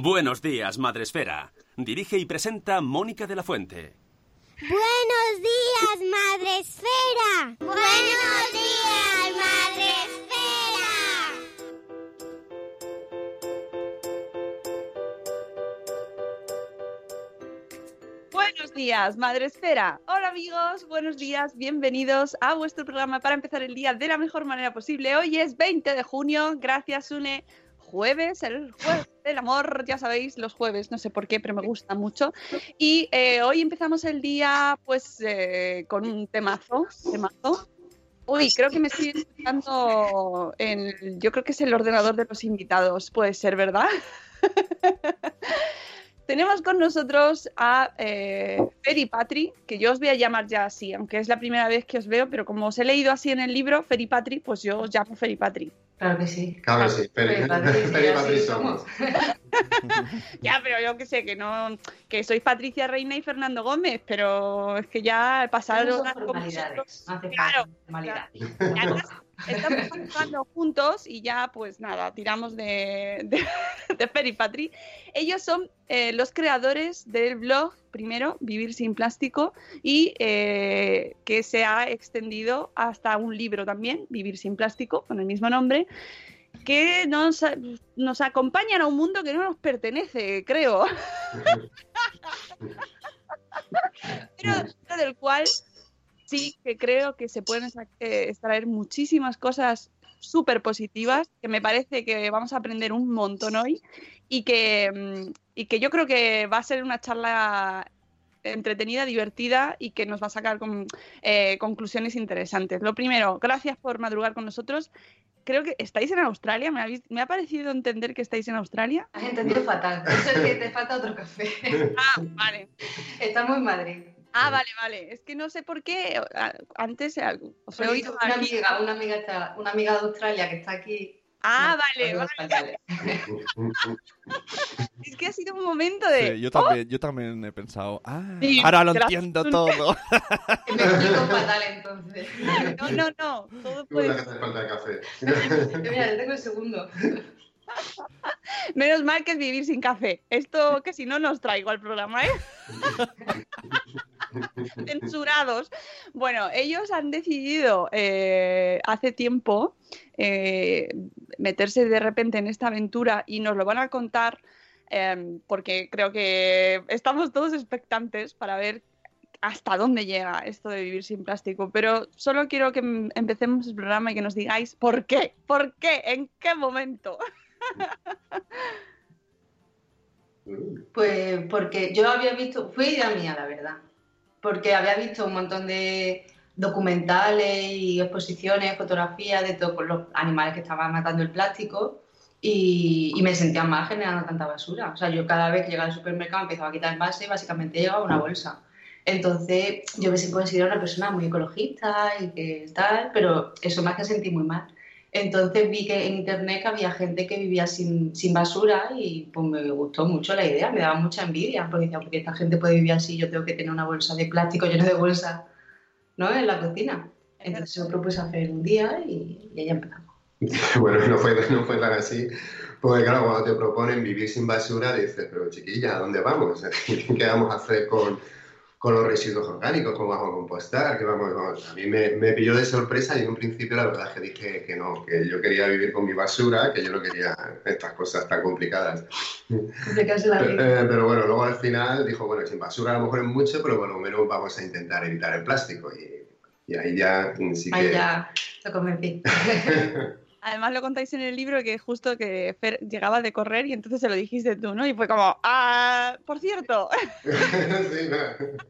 Buenos días, Madresfera. Dirige y presenta Mónica de la Fuente. Buenos días, Madre Esfera. Buenos días, Madre Esfera. Buenos días, Madre Esfera. Hola amigos, buenos días, bienvenidos a vuestro programa para empezar el día de la mejor manera posible. Hoy es 20 de junio, gracias Une. Jueves, el jueves del amor, ya sabéis, los jueves, no sé por qué, pero me gusta mucho. Y eh, hoy empezamos el día pues eh, con un temazo, temazo. Uy, creo que me estoy escuchando en, yo creo que es el ordenador de los invitados, puede ser, ¿verdad? Tenemos con nosotros a eh, Feri Patri, que yo os voy a llamar ya así, aunque es la primera vez que os veo, pero como os he leído así en el libro, Feri Patri, pues yo os llamo Feri Patri. Claro que sí. Claro que sí, Patri somos. Ya, pero yo que sé, que no, que sois Patricia Reina y Fernando Gómez, pero es que ya pasar Esas son horas con formalidades, vosotros- no hace Claro, además, estamos trabajando juntos y ya, pues nada, tiramos de, de, de Fer y Patri. Ellos son eh, los creadores del blog, primero, Vivir sin Plástico, y eh, que se ha extendido hasta un libro también, Vivir sin Plástico, con el mismo nombre, que nos, nos acompañan a un mundo que no nos pertenece, creo. pero, pero del cual sí que creo que se pueden eh, extraer muchísimas cosas súper positivas, que me parece que vamos a aprender un montón hoy y que, mm, y que yo creo que va a ser una charla entretenida, divertida y que nos va a sacar con, eh, conclusiones interesantes. Lo primero, gracias por madrugar con nosotros. Creo que estáis en Australia, me, habéis- me ha parecido entender que estáis en Australia. Has entendido fatal. Eso es que te falta otro café. Ah, vale. Estamos en Madrid. Ah, vale, vale. Es que no sé por qué. a- Antes eh, os he oído una aquí. amiga, una amiga, está- una amiga de Australia que está aquí. Ah, No, vale, vale. Es que ha sido un momento de. Sí, yo también, yo también he pensado, ah, Sí, ahora lo entiendo todo. Me explico fatal entonces. No, no, no. Todo puede- que hace falta el café. Mira, yo tengo el segundo. Menos mal que es vivir sin café. Esto que si no nos traigo al programa, ¿eh? Censurados. Bueno, ellos han decidido eh, hace tiempo eh, meterse de repente en esta aventura y nos lo van a contar eh, porque creo que estamos todos expectantes para ver hasta dónde llega esto de vivir sin plástico. Pero solo quiero que em- empecemos el programa y que nos digáis por qué, por qué, en qué momento. Pues porque yo había visto, fue idea mía, la verdad. Porque había visto un montón de documentales y exposiciones, fotografías de todos los animales que estaban matando el plástico y, me sentía mal generando tanta basura. O sea, yo cada vez que llegaba al supermercado empezaba a quitar envase y básicamente llegaba una bolsa. Entonces, yo me considero una persona muy ecologista y que tal, pero eso me hace sentir muy mal. Entonces vi que en internet había gente que vivía sin, sin basura y pues me gustó mucho la idea, me daba mucha envidia, porque decía, porque esta gente puede vivir así, yo tengo que tener una bolsa de plástico llena de bolsa, ¿no? En la cocina. Entonces yo propuse hacer un día y, y empezamos. Bueno, no fue, no fue tan así, porque claro, cuando te proponen vivir sin basura, dices, pero chiquilla, ¿a dónde vamos? ¿Qué vamos a hacer con, con los residuos orgánicos? ¿Cómo vamos a compostar? ¿Qué vamos, vamos? A mí me, me pilló de sorpresa y en un principio la verdad es que dije que no, que yo quería vivir con mi basura, que yo no quería estas cosas tan complicadas. Complicarse la vida. Eh, pero bueno, luego al final dijo, bueno, sin basura a lo mejor es mucho, pero bueno, menos vamos a intentar evitar el plástico. Y, y ahí ya sí que... Ahí ya lo convencí. Además lo contáis en el libro que justo que Fer llegaba de correr y entonces se lo dijiste tú, ¿no? Y fue como, ah, por cierto. Sí, no.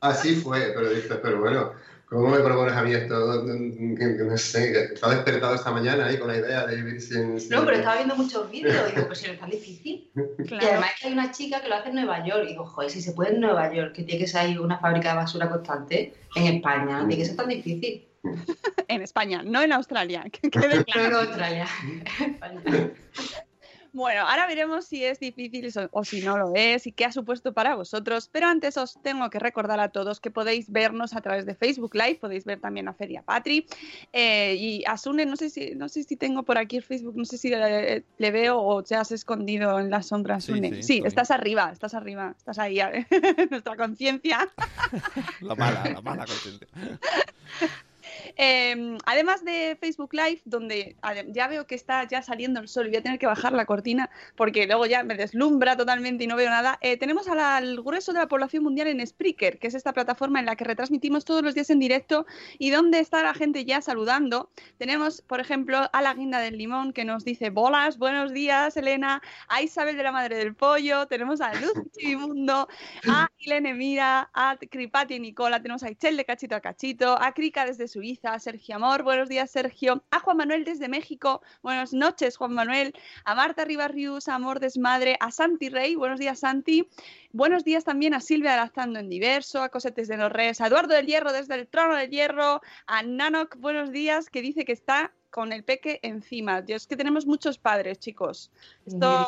Así fue, pero dices, pero bueno, ¿cómo me propones a mí esto? Que- que No sé, que estaba despertado esta mañana ahí con la idea de vivir sin... sin- No, pero estaba viendo muchos vídeos y digo, pues si no es tan difícil. Y además es que hay una chica que lo hace en Nueva York. Y digo, joder, si se puede en Nueva York, que tiene que ser ahí una fábrica de basura constante, en España, tiene que ser tan difícil. En España, no en Australia. Que quede No en Australia. Bueno, ahora veremos si es difícil o- si no lo es y qué ha supuesto para vosotros. Pero antes os tengo que recordar a todos que podéis vernos a través de Facebook Live, podéis ver también a Feria Patri eh, y a Sune. No sé si no sé si tengo por aquí el Facebook, no sé si le, le veo o te has escondido en la sombra, Sí, Sune. sí, estás arriba, estás arriba, estás ahí, nuestra conciencia. La mala, la mala conciencia. Eh, además de Facebook Live, donde ya veo que está ya saliendo el sol y voy a tener que bajar la cortina porque luego ya me deslumbra totalmente y no veo nada, eh, tenemos al grueso de la población mundial en Spreaker, que es esta plataforma en la que retransmitimos todos los días en directo y donde está la gente ya saludando. Tenemos, por ejemplo, a la guinda del limón que nos dice bolas, buenos días, Elena, a Isabel de la Madre del Pollo, tenemos a Luz Chivimundo, a Ilene Mira, a Cripati y Nicola, tenemos a Ichel de Cachito a Cachito, a Krika desde Suiza, a Sergio Amor, buenos días Sergio, a Juan Manuel desde México, buenas noches Juan Manuel, a Marta Ribarrius, a Amor Desmadre, a Santi Rey, buenos días Santi, buenos días también a Silvia Adaptando en Diverso, a Cosetes de los Reyes, a Eduardo del Hierro desde el Trono del Hierro, a Nanok, buenos días, que dice que está con el peque encima. Dios, que tenemos muchos padres, chicos. Esto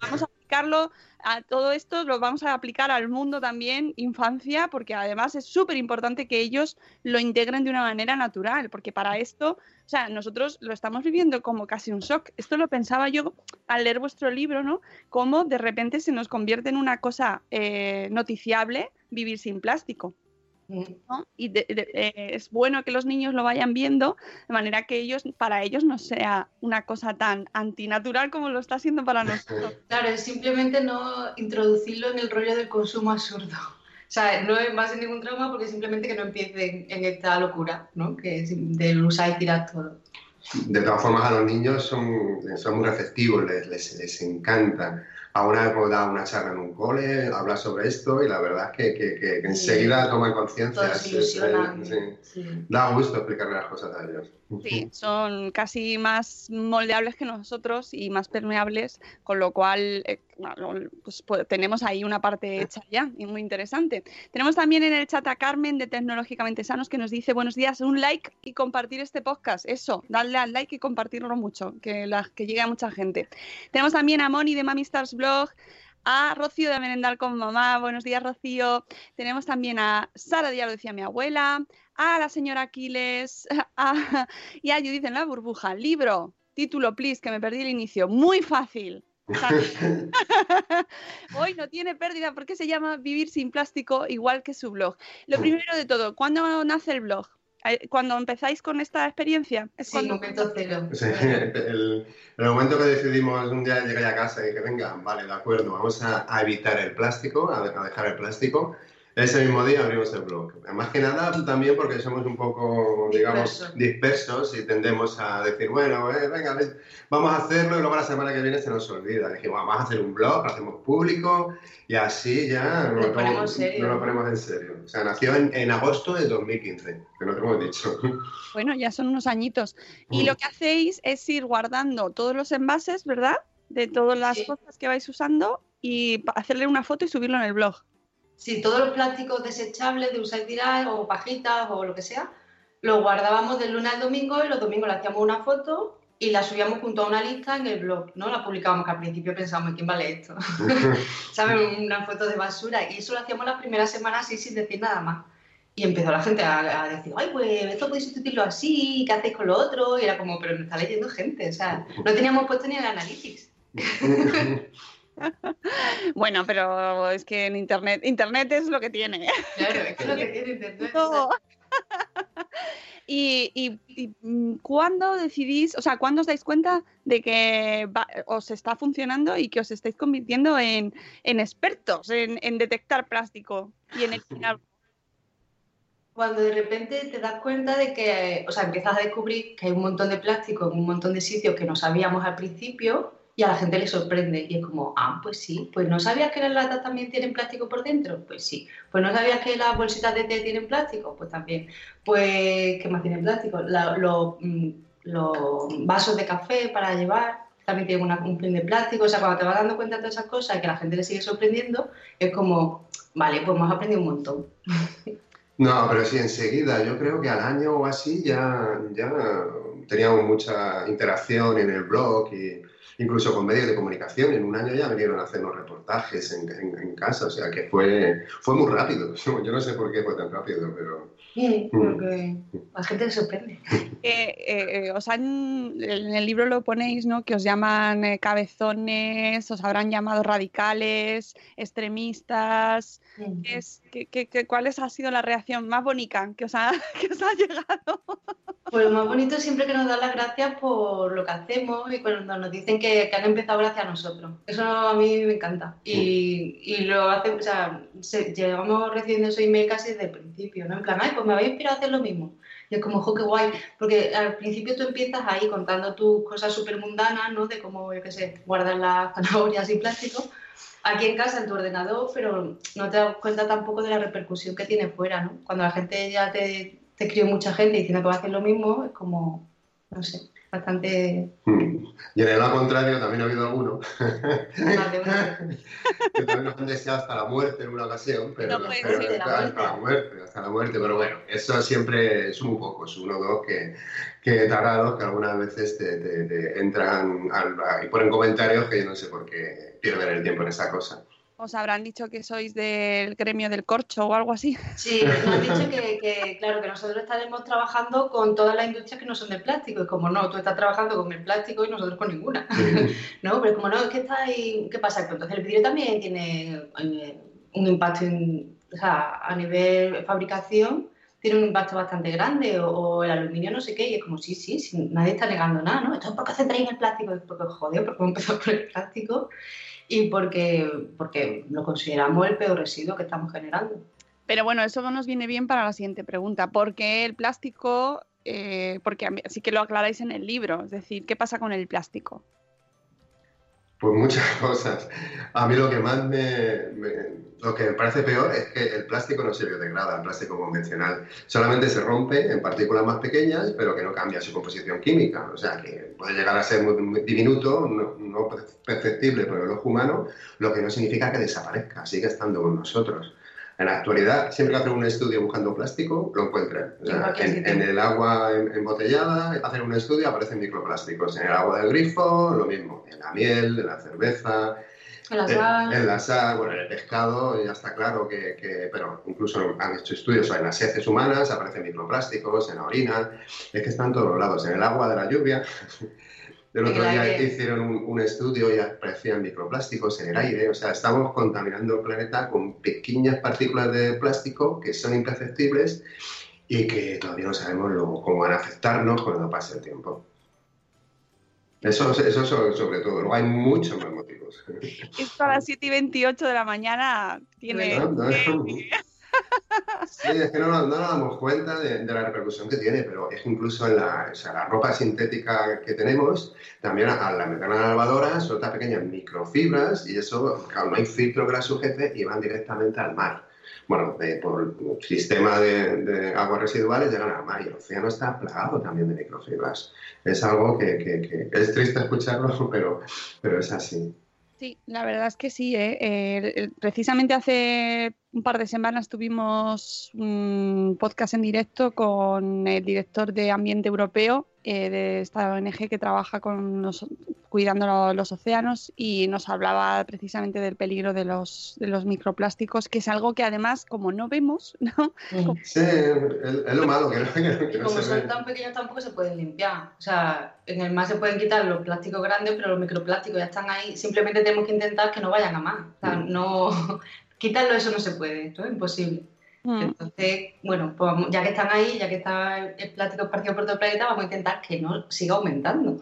vamos a aplicarlo a todo esto, lo vamos a aplicar al mundo también, infancia, porque además es súper importante que ellos lo integren de una manera natural, porque para esto, o sea, nosotros lo estamos viviendo como casi un shock. Esto lo pensaba yo al leer vuestro libro, ¿no? Cómo de repente se nos convierte en una cosa eh, noticiable vivir sin plástico. ¿No? Y de- de- eh, es bueno que los niños lo vayan viendo de manera que ellos, para ellos no sea una cosa tan antinatural como lo está siendo para nosotros. Claro, es simplemente no introducirlo en el rollo del consumo absurdo. O sea, no es más en ningún trauma porque simplemente que no empiecen en esta locura, ¿no? Que es del usar y tirar todo. De todas formas, a los niños son, son muy receptivos, les, les, les encanta. Ahora hemos dado una charla en un cole, hablar sobre esto y la verdad es que, que, que- que enseguida toman conciencia. Sí. Sí. Da gusto explicarle las cosas a ellos. Sí, son casi más moldeables que nosotros y más permeables, con lo cual eh, pues, pues, tenemos ahí una parte hecha ya y muy interesante. Tenemos también en el chat a Carmen de Tecnológicamente Sanos que nos dice buenos días, un like y compartir este podcast. Eso, darle al like y compartirlo mucho, que, la- que llegue a mucha gente. Tenemos también a Moni de Mami Stars Blog, a Rocío de Merendar con Mamá. Buenos días, Rocío. Tenemos también a Sara, ya lo decía mi abuela, a la señora Aquiles, a- y a Judith en la burbuja. Libro, título, please, que me perdí el inicio. Muy fácil. Hoy no tiene pérdida porque se llama Vivir sin plástico, igual que su blog. Lo primero de todo, ¿cuándo nace el blog? Eh, ¿Cuando empezáis con esta experiencia? Es Sí, cuando... momento cero. Sí, el, el momento que decidimos un día llegué a casa y dije, venga, vale, de acuerdo, vamos a, a evitar el plástico, a, a dejar el plástico. Ese mismo día abrimos el blog. Más que nada también porque somos un poco, digamos, Dispersos. dispersos y tendemos a decir, bueno, eh, venga, ven, vamos a hacerlo y luego la semana que viene se nos olvida. Dijimos, vamos a hacer un blog, lo hacemos público y así ya Nos lo, ponemos lo en serio. O sea, nació en, en agosto de 2015, que no te hemos dicho. Bueno, ya son unos añitos. Y Mm. lo que hacéis es ir guardando todos los envases, ¿verdad? De todas las Sí. cosas que vais usando y hacerle una foto y subirlo en el blog. Sí, todos los plásticos desechables de usar y tirar o pajitas o lo que sea, los guardábamos del lunes al domingo y los domingos le hacíamos una foto y la subíamos junto a una lista en el blog, ¿no? La publicábamos que al principio pensábamos, ¿quién vale esto? ¿Sabes? Una foto de basura y eso lo hacíamos las primeras semanas así sin decir nada más. Y empezó la gente a, a decir, ay, pues esto podéis sustituirlo así, ¿qué hacéis con lo otro? Y era como, pero me está leyendo gente, o sea, no teníamos puesto ni el analytics. Bueno, pero es que en internet, internet es lo que tiene. Claro, es que es lo que tiene internet. Todo. y, y- y, mm, ¿cuándo decidís, o sea, cuándo os dais cuenta de que va- os está funcionando y que os estáis convirtiendo en, en expertos en, en detectar plástico y en eliminar? Cuando de repente te das cuenta de que, o sea, empiezas a descubrir que hay un montón de plástico en un montón de sitios que no sabíamos al principio y a la gente le sorprende. Y es como, ah, pues sí, pues no sabías que las latas también tienen plástico por dentro, pues sí. Pues no sabías que las bolsitas de té tienen plástico, pues también. Pues, ¿qué más tienen plástico? Mm, los vasos de café para llevar también tienen una- un de plástico. O sea, cuando te vas dando cuenta de todas esas cosas y que la gente le sigue sorprendiendo, es como, vale, pues hemos aprendido un montón. No, pero sí, enseguida, yo creo que al año o así ya, ya teníamos mucha interacción en el blog y incluso con medios de comunicación. En un año ya vinieron a hacernos reportajes en, en- en casa, o sea que fue, fue muy rápido. Yo no sé por qué fue tan rápido, pero... Sí, Mm. porque a la gente le sorprende. Eh, eh, os han, en el libro lo ponéis, ¿no? Que os llaman eh, cabezones, os habrán llamado radicales, extremistas. ¿Qué es, qué- qué- qué- ¿Cuál es- ha sido la reacción más bonita que os ha, que os ha llegado? Pues lo más bonito es siempre que nos dan las gracias por lo que hacemos y cuando nos dicen que, que han empezado gracias a nosotros. Eso a mí me encanta. Y, y lo hace, o sea, se- llevamos recibiendo esos email casi desde el principio, ¿no? En plan, ay, pues me habéis inspirado a hacer lo mismo. Y es como, jo, qué guay. Porque al principio tú empiezas ahí contando tus cosas súper mundanas, ¿no? De cómo, yo qué sé, guardar las zanahorias y plástico aquí en casa, en tu ordenador, pero no te das cuenta tampoco de la repercusión que tiene fuera, ¿no? Cuando la gente ya te, te escribe mucha gente diciendo que va a hacer lo mismo, es como, no sé, bastante Mm. Y en el lado contrario también ha habido algunos vez. que también nos han deseado hasta la muerte en una ocasión, pero, No puede pero- ser, la hasta la muerte, hasta la muerte, pero bueno, eso siempre es muy pocos, uno o dos que, que tarados que algunas veces te, te- te entran al- y ponen comentarios que yo no sé por qué pierden el tiempo en esa cosa. Os habrán dicho que sois del gremio del corcho o algo así. Sí, nos han dicho que, que, claro, que nosotros estaremos trabajando con todas las industrias que no son del plástico. Es como, no, tú estás trabajando con el plástico y nosotros con ninguna. No, pero es como, no, es que está ahí, ¿qué pasa? Que entonces el vidrio también tiene eh, un impacto, en- o sea, a nivel fabricación tiene un impacto bastante grande, o, o el aluminio no sé qué, y es como, sí, sí, sí, nadie está negando nada, ¿no? Entonces, ¿por qué centráis en el plástico? Es porque, joder, porque empezado por el plástico y porque, porque lo consideramos el peor residuo que estamos generando. Pero bueno, eso nos viene bien para la siguiente pregunta. ¿Por qué el plástico? eh, porque a mí- sí que lo aclaráis en el libro. Es decir, ¿qué pasa con el plástico? Pues muchas cosas. A mí lo que más me, me- lo que me parece peor es que el plástico no se biodegrada, el plástico convencional. Solamente se rompe en partículas más pequeñas, pero que no cambia su composición química. O sea, que puede llegar a ser muy, muy diminuto, no, no perceptible por el ojo humano, lo que no significa que desaparezca, sigue estando con nosotros. En la actualidad, siempre que hacen un estudio buscando plástico, lo encuentran. O sea, En en, el agua em- embotellada, hacen un estudio, aparecen microplásticos. En el agua del grifo, lo mismo. En la miel, en la cerveza, En la en, sal, en la sal, bueno, en el pescado ya está claro que, que- pero incluso han hecho estudios en las heces humanas, aparecen microplásticos, en la orina, es que están en todos lados, en el agua de la lluvia. El En otro día aire. hicieron un, un estudio y aparecían microplásticos en el aire, o sea, estamos contaminando el planeta con pequeñas partículas de plástico que son imperceptibles y que todavía no sabemos luego cómo van a afectarnos cuando pase el tiempo. Eso, eso sobre, sobre todo, luego hay muchos más motivos. Esto a las 7 y 28 de la mañana tiene... No, no, no. Sí, es que no, no nos damos cuenta de, de la repercusión que tiene, pero es que incluso en la, o sea, la ropa sintética que tenemos, también al la meter a la lavadora suelta pequeñas microfibras y eso, claro, no hay filtro que las sujete y van directamente al mar. Bueno, de- por el sistema de, aguas residuales llegan al mar y el océano está plagado también de microfibras. Es algo que, es triste escucharlo, pero, pero es así. Sí, la verdad es que sí. ¿eh? Eh, precisamente hace un par de semanas tuvimos un podcast en directo con el director de Ambiente Europeo eh, de esta ONG que trabaja con los- cuidando lo- los océanos y nos hablaba precisamente del peligro de los, de los microplásticos, que es algo que además, como no vemos, ¿no? Sí, es, es lo malo, que no, que no- como se son ve. tan pequeños tampoco se pueden limpiar. O sea, en el mar se pueden quitar los plásticos grandes, pero los microplásticos ya están ahí. Simplemente tenemos que intentar que no vayan a más. O sea, Mm. no... Quitarlo eso no se puede, esto es imposible. Mm. Entonces, bueno, pues ya que están ahí, ya que está el plástico esparcido por todo el planeta, vamos a intentar que no siga aumentando.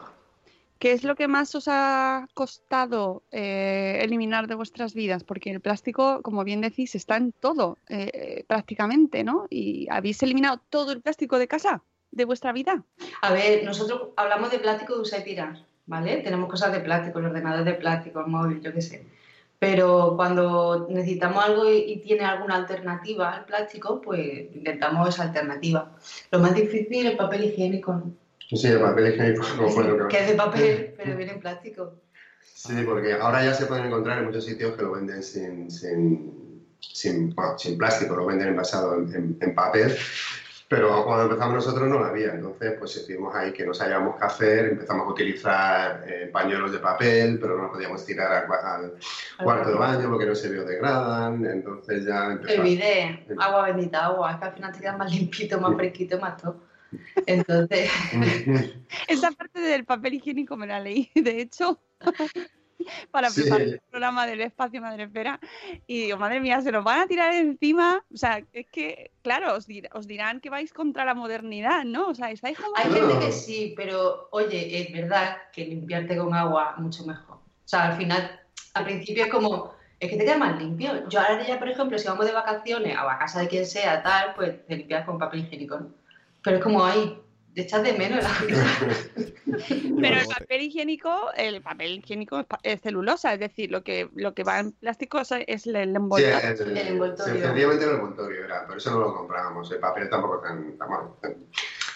¿Qué es lo que más os ha costado eh, eliminar de vuestras vidas? Porque el plástico, como bien decís, está en todo, eh, prácticamente, ¿no? ¿Y habéis eliminado todo el plástico de casa, de vuestra vida? A ver, nosotros hablamos de plástico de usar y tirar, ¿vale? Tenemos cosas de plástico, el ordenador de plástico, el móvil, yo qué sé. Pero cuando necesitamos algo y, y tiene alguna alternativa al plástico, pues intentamos esa alternativa. Lo más difícil es el papel higiénico, ¿no? Sí, el papel higiénico no fue lo que... que es de papel, pero viene en plástico. Sí, porque ahora ya se pueden encontrar en muchos sitios que lo venden sin, sin, sin, bueno, sin plástico, lo venden envasado en, en- en papel, pero cuando empezamos nosotros no lo había, entonces pues decidimos ahí que no sabíamos qué hacer, empezamos a utilizar eh, pañuelos de papel, pero no los podíamos tirar al, cua- al cuarto de baño. porque no se biodegradan, entonces ya El empezamos... bidet, agua bendita, agua, es que al final te quedas más limpito, más fresquito, más todo. Entonces, Esa parte del papel higiénico me la leí, de hecho, para Sí. preparar el programa del espacio Madrefera. Y digo, madre mía, se nos van a tirar encima. O sea, es que, claro, os, dir- os dirán que vais contra la modernidad, ¿no? O sea, estáis como... hay gente que sí, pero oye, es verdad que limpiarte con agua mucho mejor. O sea, al final, al principio es como, es que te queda más limpio. Yo ahora ya, por ejemplo, si vamos de vacaciones a la casa de quien sea, tal, pues te limpias con papel higiénico, ¿no? Pero es como, te echas de menos la Pero el papel higiénico, el papel higiénico es, celulosa, es decir, lo que, lo que va en plástico es, el Sí, envoltorio. el, El envoltorio. sí, sencillamente el envoltorio era, por eso no lo comprábamos, el papel tampoco es tan, tan, tan,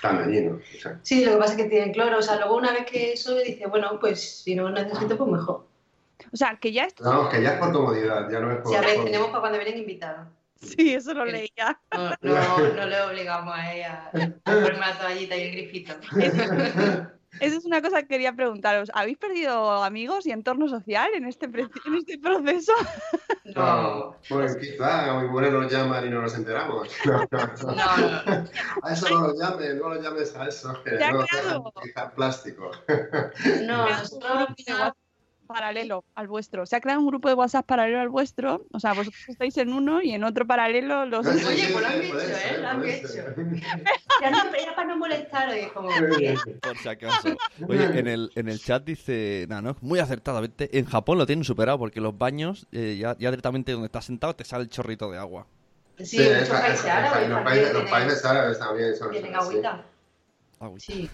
tan dañino. o sea. Sí, lo que pasa es que tienen cloro. O sea, luego una vez que eso dice, bueno, pues si no necesito, pues mejor. O sea, que ya esto... Vamos, que ya es por comodidad, ya no es por... Si a ver, por- tenemos para cuando vienen invitados. Sí, eso lo leía. No, no, no le obligamos a ella a ponerme la toallita y el grifito. Esa es una cosa que quería preguntaros. ¿Habéis perdido amigos y entorno social en este, en este proceso? No, pues quizá, igual nos llaman y no nos enteramos. No, no, no. A eso no lo llames, no lo llames a eso, que no plástico. No, nosotros paralelo al vuestro. Se ha creado un grupo de WhatsApp paralelo al vuestro. O sea, vosotros estáis en uno y en otro paralelo los... Oye, Sí, pues lo han sí, hecho, ¿eh? Lo han hecho. Ya no, era para no molestar, y como, Por si acaso. Oye, en el, en el chat dice, no, no, muy acertadamente, en Japón lo tienen superado porque los baños, eh, ya, ya directamente donde estás sentado te sale el chorrito de agua. Sí, en muchos países árabes los, países, los tienen- países árabes también son tienen. Agüita. Sí.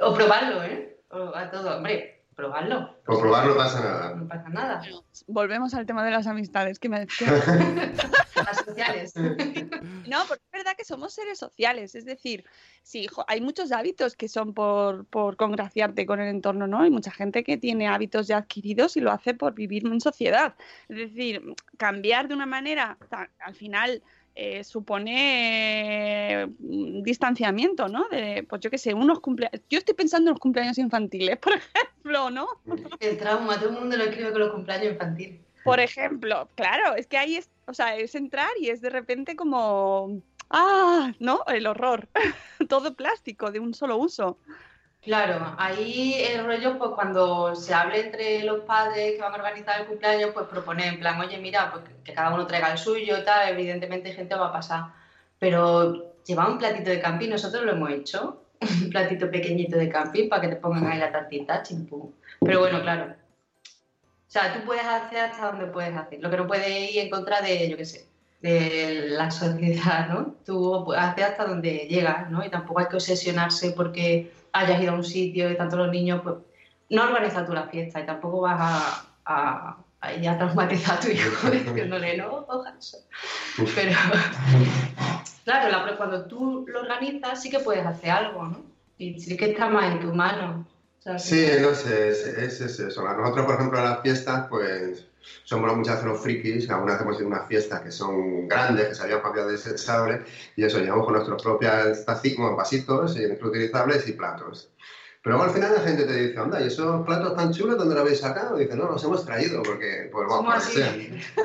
O probarlo, ¿eh? O a todo. Hombre, probarlo. Por probar no pasa nada. No pasa nada. Volvemos al tema de las amistades. Que me... Las sociales. No, porque es verdad que somos seres sociales. Es decir, sí, jo- hay muchos hábitos que son por, por congraciarte con el entorno, ¿no? Hay mucha gente que tiene hábitos ya adquiridos y lo hace por vivir en sociedad. Es decir, cambiar de una manera, al final eh, supone un distanciamiento, ¿no? De, pues yo qué sé, unos cumpleaños. Yo estoy pensando en los cumpleaños infantiles, por ejemplo, ¿no? El trauma, todo el mundo lo escribe con los cumpleaños infantiles. Por ejemplo, claro, es que ahí es, o sea, es entrar y es de repente como, ah, ¿no? El horror. Todo plástico, de un solo uso. Claro, ahí el rollo, pues cuando se hable entre los padres que van a organizar el cumpleaños, pues proponer en plan, oye, mira, pues que cada uno traiga el suyo y tal, evidentemente gente va a pasar. Pero llevar un platito de camping, nosotros lo hemos hecho, un platito pequeñito de camping para que te pongan ahí la tartita, chimpú. Pero bueno, claro. O sea, tú puedes hacer hasta donde puedes hacer. Lo que no puedes ir en contra de, yo qué sé, de la sociedad, ¿no? Tú hacer hasta donde llegas, ¿no? Y tampoco hay que obsesionarse porque hayas ido a un sitio y tanto los niños, pues no organizas tú la fiesta y tampoco vas a, a, a ir a traumatizar a tu hijo diciéndole, no, coja eso. Pero, claro, la- cuando tú lo organizas sí que puedes hacer algo, ¿no? Y sí que está más en tu mano. Sea, Sí, no sé, es, es- es eso. Nosotros, por ejemplo, en las fiestas, pues somos muchas veces los frikis, algunas hemos ido a unas fiestas que son grandes, que salían papias desechables, y eso, llevamos con nuestros propios vasitos y reutilizables y platos. Pero luego al final la gente te dice, anda, ¿y esos platos tan chulos dónde los habéis sacado? Y dice, no, los hemos traído, porque, pues vamos, así.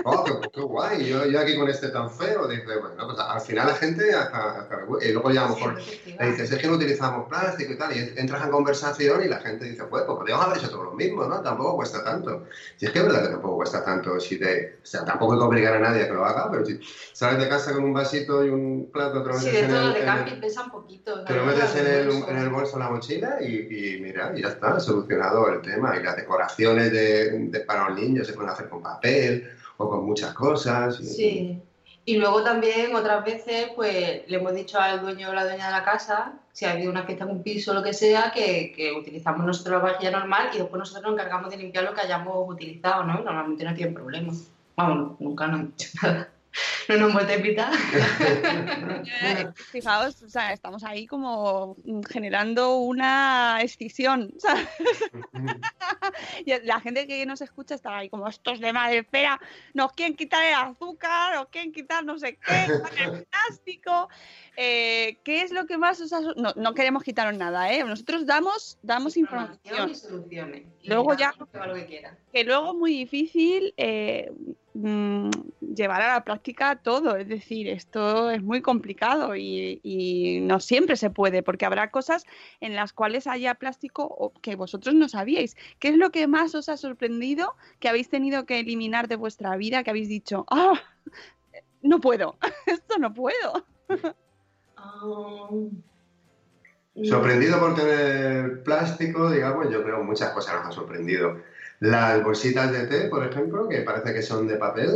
Oh, qué, qué guay, yo, yo aquí con este tan feo. Dice, bueno, pues al final la gente, hasta, hasta- y luego ya a lo Sí, mejor le dices, es que no utilizamos plástico y tal, y entras en conversación y la gente dice, pues, pues podríamos haber hecho todo lo mismo, ¿no? Tampoco cuesta tanto. Si es que es verdad que tampoco cuesta tanto, si te, o sea, tampoco hay que obligar a nadie a que lo haga, pero si sales de casa con un vasito y un plato, te lo Sí, metes de en todo el, de camping pesa un poquito. te lo metes en el, en el bolso, la mochila y, y mira, y ya está, solucionado el tema. Y las decoraciones de, de- para los niños se pueden hacer con papel o con muchas cosas. Sí. Y luego también otras veces, pues le hemos dicho al dueño o la dueña de la casa, si ha habido una fiesta en un piso o lo que sea, que, que utilizamos nosotros la vajilla normal y después nosotros nos encargamos de limpiar lo que hayamos utilizado, ¿no? Normalmente no tienen problema. Vamos, nunca nos han dicho nada. No nos vuelto a invitar. Fijaos, o sea, estamos ahí como generando una escisión, ¿sabes? Y la gente que nos escucha está ahí como estos de madre espera, nos quieren quitar el azúcar, nos quieren quitar no sé qué, el plástico. Eh, ¿Qué es lo que más os No, no queremos quitaros nada, ¿eh? Nosotros damos, damos información. y soluciones. Y Luego ya- lo que quiera. que luego es muy difícil eh, mm, llevar a la práctica todo. Es decir, esto es muy complicado y, y no siempre se puede, porque habrá cosas en las cuales haya plástico o que vosotros no sabíais. ¿Qué es lo que más os ha sorprendido que habéis tenido que eliminar de vuestra vida, que habéis dicho, ah, no puedo, esto no puedo? Ah, Sorprendido por tener plástico, digamos, yo creo muchas cosas nos han sorprendido. Las bolsitas de té, por ejemplo, que parece que son de papel,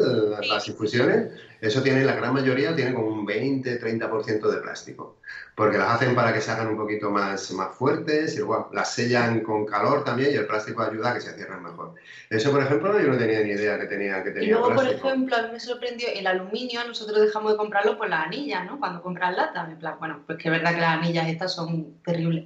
las, infusiones, eso tiene, la gran mayoría tiene como un 20-30% de plástico. Porque las hacen para que se hagan un poquito más, más fuertes y luego las sellan con calor también y el plástico ayuda a que se cierren mejor. Eso, por ejemplo, yo no tenía ni idea que tenía, que Y tenía luego, por ejemplo, a mí me sorprendió el aluminio, nosotros dejamos de comprarlo por las anillas, ¿no? Cuando compras lata, en plan, bueno, pues que es verdad que las anillas estas son terribles.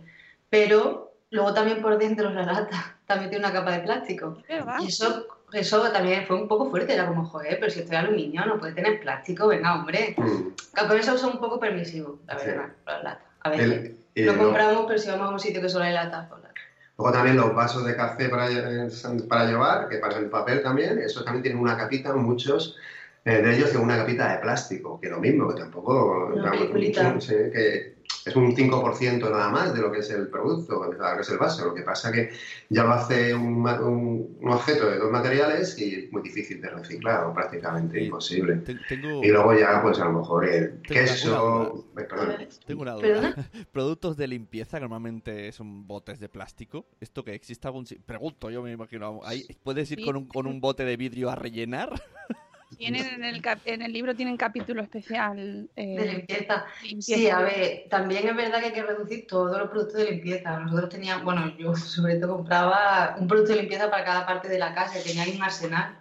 Pero luego también por dentro la lata también tiene una capa de plástico. Y eso, eso también fue un poco fuerte, era como, joder, pero si esto es aluminio, no puede tener plástico, venga, hombre. Mm. Con eso son un poco permisivos, la Sí. verdad, las latas. A veces. El- y lo luego- compramos, pero si vamos a un sitio que solo hay latas, pues. Luego también los vasos de café para, lle- para llevar, que parecen papel también, esos también tienen una capita, muchos eh, de ellos tienen una capita de plástico, que lo mismo, que tampoco... Una sí, que es un 5% nada más de lo que es el producto, de lo que es el vaso. Lo que pasa que ya lo hace un, ma- un- un objeto de dos materiales y es muy difícil de reciclar, o prácticamente imposible. Te- Tengo, Y luego ya, pues a lo mejor el Tengo queso... eh, perdón. tengo una duda. Productos de limpieza que normalmente son botes de plástico. ¿Esto que existe algún si- Pregunto, yo me imagino. ¿ahí ¿Puedes ir con un, con un bote de vidrio a rellenar? Tienen en el, en el libro tienen capítulo especial eh, De limpieza. limpieza. Sí, a ver, también es verdad que hay que reducir todos los productos de limpieza. Nosotros teníamos, bueno, yo sobre todo compraba un producto de limpieza para cada parte de la casa tenía ahí un arsenal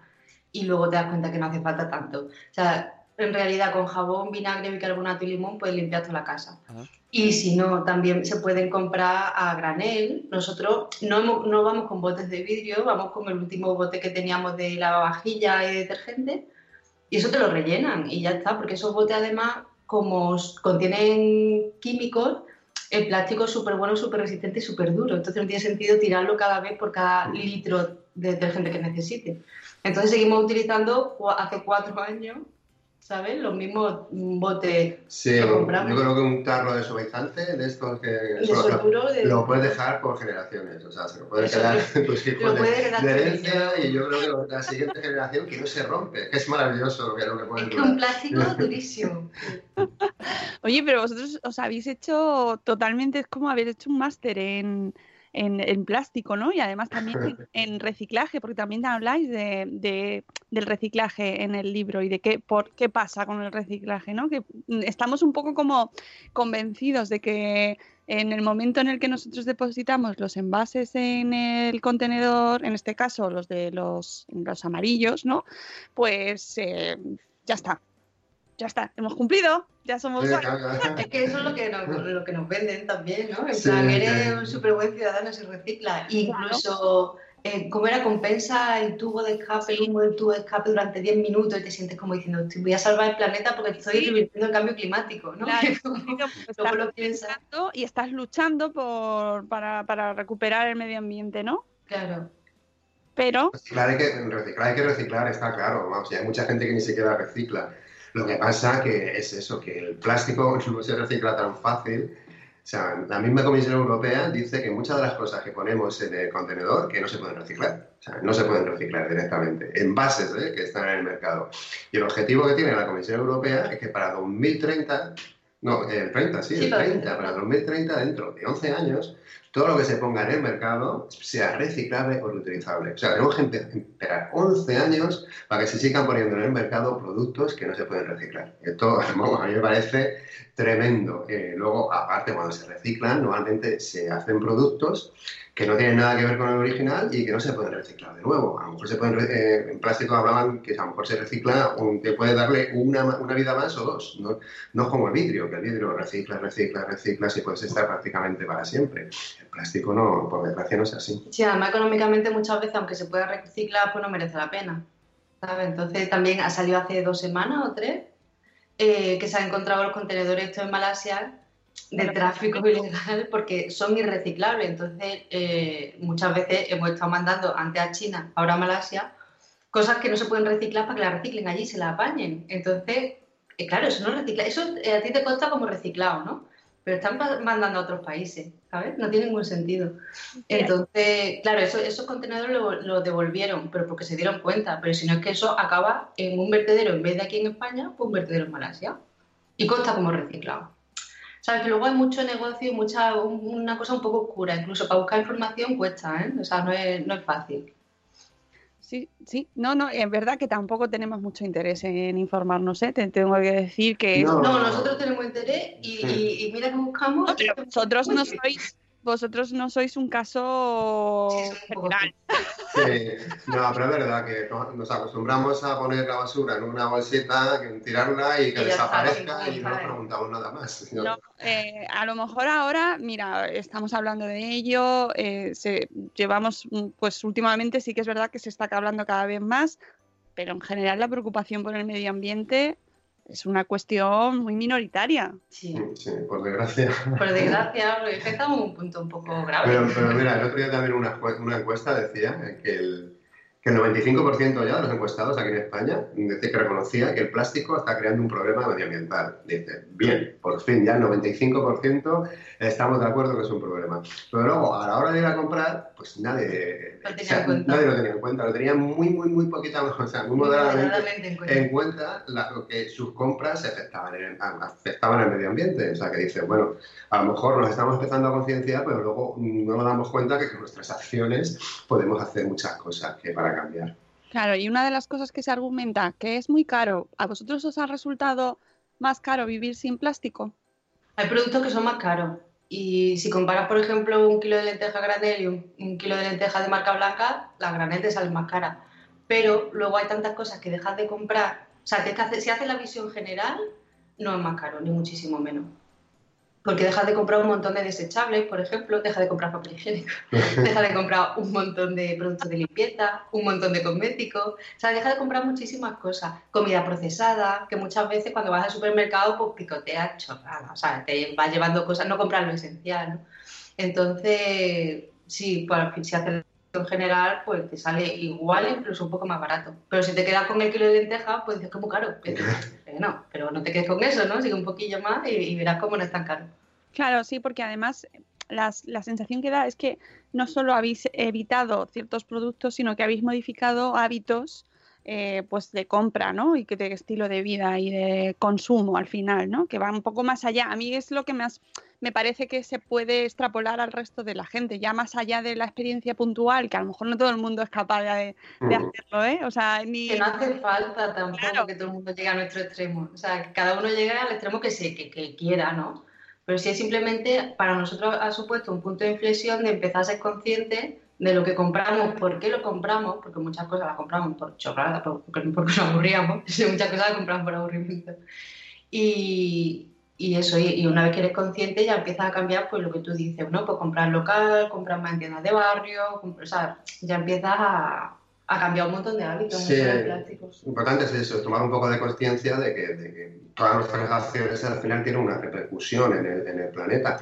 y luego te das cuenta que no hace falta tanto. O sea, en realidad con jabón, vinagre, bicarbonato y limón puedes limpiar toda la casa. Ajá. Y si no, también se pueden comprar a granel. Nosotros no, hemos- no vamos con botes de vidrio, vamos con el último bote que teníamos de lavavajilla y detergente. Y eso te lo rellenan y ya está, porque esos botes además, como contienen químicos, el plástico es súper bueno, súper resistente y súper duro. Entonces no tiene sentido tirarlo cada vez por cada litro de detergente que necesite. Entonces seguimos utilizando hace cuatro años, ¿sabes? Los mismos botes Sí, que yo compramos. creo que un tarro de suavizante de estos que De solo- solturo, de- lo puedes dejar por generaciones, o sea, se lo puede Eso, quedar lo- tus hijos lo de, herencia y yo creo que la siguiente generación que no se rompe, que es maravilloso lo que, lo que puede Es que un plástico durísimo. Oye, pero vosotros os habéis hecho totalmente, es como habéis hecho un máster en, en, en plástico, ¿no? Y además también en, en reciclaje, porque también habláis de, de- del reciclaje en el libro y de qué, por, qué pasa con el reciclaje, ¿no? Que mm, estamos un poco como convencidos de que en el momento en el que nosotros depositamos los envases en el contenedor, en este caso los de los, los amarillos, ¿no? Pues eh, ya está. Ya está, hemos cumplido, ya somos Sí, buenos. claro, claro. Es que eso es lo que nos, lo que nos venden también, ¿no? En Sí, plan, eres claro. un súper buen ciudadano si recicla. Incluso, eh, como era, compensa el tubo de escape, el humo del tubo de escape durante 10 minutos y te sientes como diciendo, "Te voy a salvar el planeta porque estoy Sí. revirtiendo el cambio climático, ¿no? Claro, pues estás lo piensas. y estás luchando por, para, para recuperar el medio ambiente, ¿no? Claro. Pero, Reciclar hay, que, reciclar hay que reciclar, está claro. Vamos, y hay mucha gente que ni siquiera recicla. Lo que pasa que es eso, que el plástico no se recicla tan fácil. O sea, la misma Comisión Europea dice que muchas de las cosas que ponemos en el contenedor que no se pueden reciclar. O sea, no se pueden reciclar directamente. Envases ¿eh? que están en el mercado. Y el objetivo que tiene la Comisión Europea es que para 2030, no, el 30, sí, Sí, el para 30, para 2030, dentro de 11 años, todo lo que se ponga en el mercado sea reciclable o reutilizable. O sea, tenemos que esperar 11 años para que se sigan poniendo en el mercado productos que no se pueden reciclar. Esto, a mí me parece tremendo. Eh, luego, aparte, cuando se reciclan, normalmente se hacen productos que no tienen nada que ver con el original y que no se pueden reciclar de nuevo. A lo mejor se pueden, eh, en plástico hablaban que a lo mejor se recicla, un- puede darle una, una vida más o dos. No, no como el vidrio, que el vidrio recicla, recicla, recicla y puedes estar prácticamente para siempre. El plástico no, por desgracia no es así. Sí, además económicamente muchas veces, aunque se pueda reciclar, pues no merece la pena. ¿sabes? Entonces también ha salido hace dos semanas o tres eh, que se han encontrado los contenedores estos en Malasia de tráfico ilegal porque son irreciclables. Entonces eh, muchas veces hemos estado mandando antes a China, ahora a Malasia, cosas que no se pueden reciclar para que las reciclen allí y se las apañen. Entonces, eh, claro, eso no recicla. Eso eh, a ti te consta como reciclado, ¿no? Pero están mandando a otros países, ¿sabes? No tiene ningún sentido. Entonces, claro, eso- esos contenedores los lo devolvieron, pero porque se dieron cuenta. Pero si no es que eso acaba en un vertedero, en vez de aquí en España, pues un vertedero en Malasia. Y consta como reciclado. Sabes que luego hay mucho negocio y mucha, un- una cosa un poco oscura. Incluso para buscar información cuesta, ¿eh? O sea, no es, no es fácil. sí, sí, no, no, es verdad que tampoco tenemos mucho interés en informarnos, ¿eh? Te tengo que decir que es- No. No, nosotros tenemos interés y, Sí. y- y mira que buscamos. No, pero vosotros no sois, vosotros no sois un caso general. Sí, no, pero es verdad que no- nos acostumbramos a poner la basura en una bolsita, que tirarla y que Y desaparezca y no nos está. preguntamos nada más. No, eh, a lo mejor ahora, mira, estamos hablando de ello, eh, se, llevamos, mm, pues últimamente sí que es verdad que se está hablando cada vez más, pero en general la preocupación por el medio ambiente es una cuestión muy minoritaria. Sí. Sí, por desgracia. Por desgracia, porque es que estamos en un punto un poco grave. Pero, pero mira, el otro día también una, una encuesta decía que el, que el 95% ya de los encuestados aquí en España decía que reconocía que el plástico está creando un problema medioambiental. Dice, bien, por fin ya el 95% estamos de acuerdo que es un problema. Pero luego, a la hora de ir a comprar, pues nadie, Lo tenía o sea, en cuenta. nadie lo tenía en cuenta. Lo tenía muy, muy, muy poquita, o sea, muy moderadamente Moderadamente en cuenta. en cuenta la- lo que sus compras afectaban, en, afectaban al medio ambiente. O sea, que dice, bueno, a lo mejor nos estamos empezando a concienciar, pero luego no nos damos cuenta que con nuestras acciones podemos hacer muchas cosas que para cambiar. Claro, y una de las cosas que se argumenta que es muy caro, ¿a vosotros os ha resultado más caro vivir sin plástico? Hay productos que son más caros. Y si comparas, por ejemplo, un kilo de lenteja granel y un, un kilo de lenteja de marca blanca, la granel te sale más cara. Pero luego hay tantas cosas que dejas de comprar. O sea, hacer- si haces la visión general, no es más caro, ni muchísimo menos. Porque dejas de comprar un montón de desechables, por ejemplo, dejas de comprar papel higiénico, dejas de comprar un montón de productos de limpieza, un montón de cosméticos, o sea, dejas de comprar muchísimas cosas. Comida procesada, que muchas veces cuando vas al supermercado, pues picoteas chorradas, o sea, te vas llevando cosas, no compras lo esencial, ¿no? Entonces, sí, pues, si haces en general, pues te sale igual, incluso un poco más barato. Pero si te quedas con el kilo de lentejas, pues es muy caro. Pero, no, pero no te quedes con eso, ¿no? Sigue un poquillo más y, y verás cómo no es tan caro. Claro, sí, porque además las- la sensación que da es que no solo habéis evitado ciertos productos, sino que habéis modificado hábitos eh, pues de compra, ¿no? Y que de estilo de vida y de consumo al final, ¿no? Que va un poco más allá. A mí es lo que más me parece que se puede extrapolar al resto de la gente, ya más allá de la experiencia puntual, que a lo mejor no todo el mundo es capaz de, de Mm. hacerlo, ¿eh? O sea, ni... Que no hace falta tampoco Claro. que todo el mundo llegue a nuestro extremo. O sea, que cada uno llega al extremo que, se, que, que quiera, ¿no? Pero si es simplemente, para nosotros ha supuesto un punto de inflexión de empezar a ser consciente de lo que compramos, por qué lo compramos, porque muchas cosas las compramos por chorrada, por- porque, porque nos aburríamos, muchas cosas las compramos por aburrimiento. Y, y eso, y, y una vez que eres consciente ya empiezas a cambiar pues lo que tú dices, ¿no? Pues comprar local, comprar más en tiendas de barrio, comprar- o sea, ya empiezas a, a cambiar un montón de hábitos, Sí. de plásticos. Importante es eso, tomar un poco de conciencia de que, de que todas nuestras acciones al final tienen una repercusión en el, en el planeta.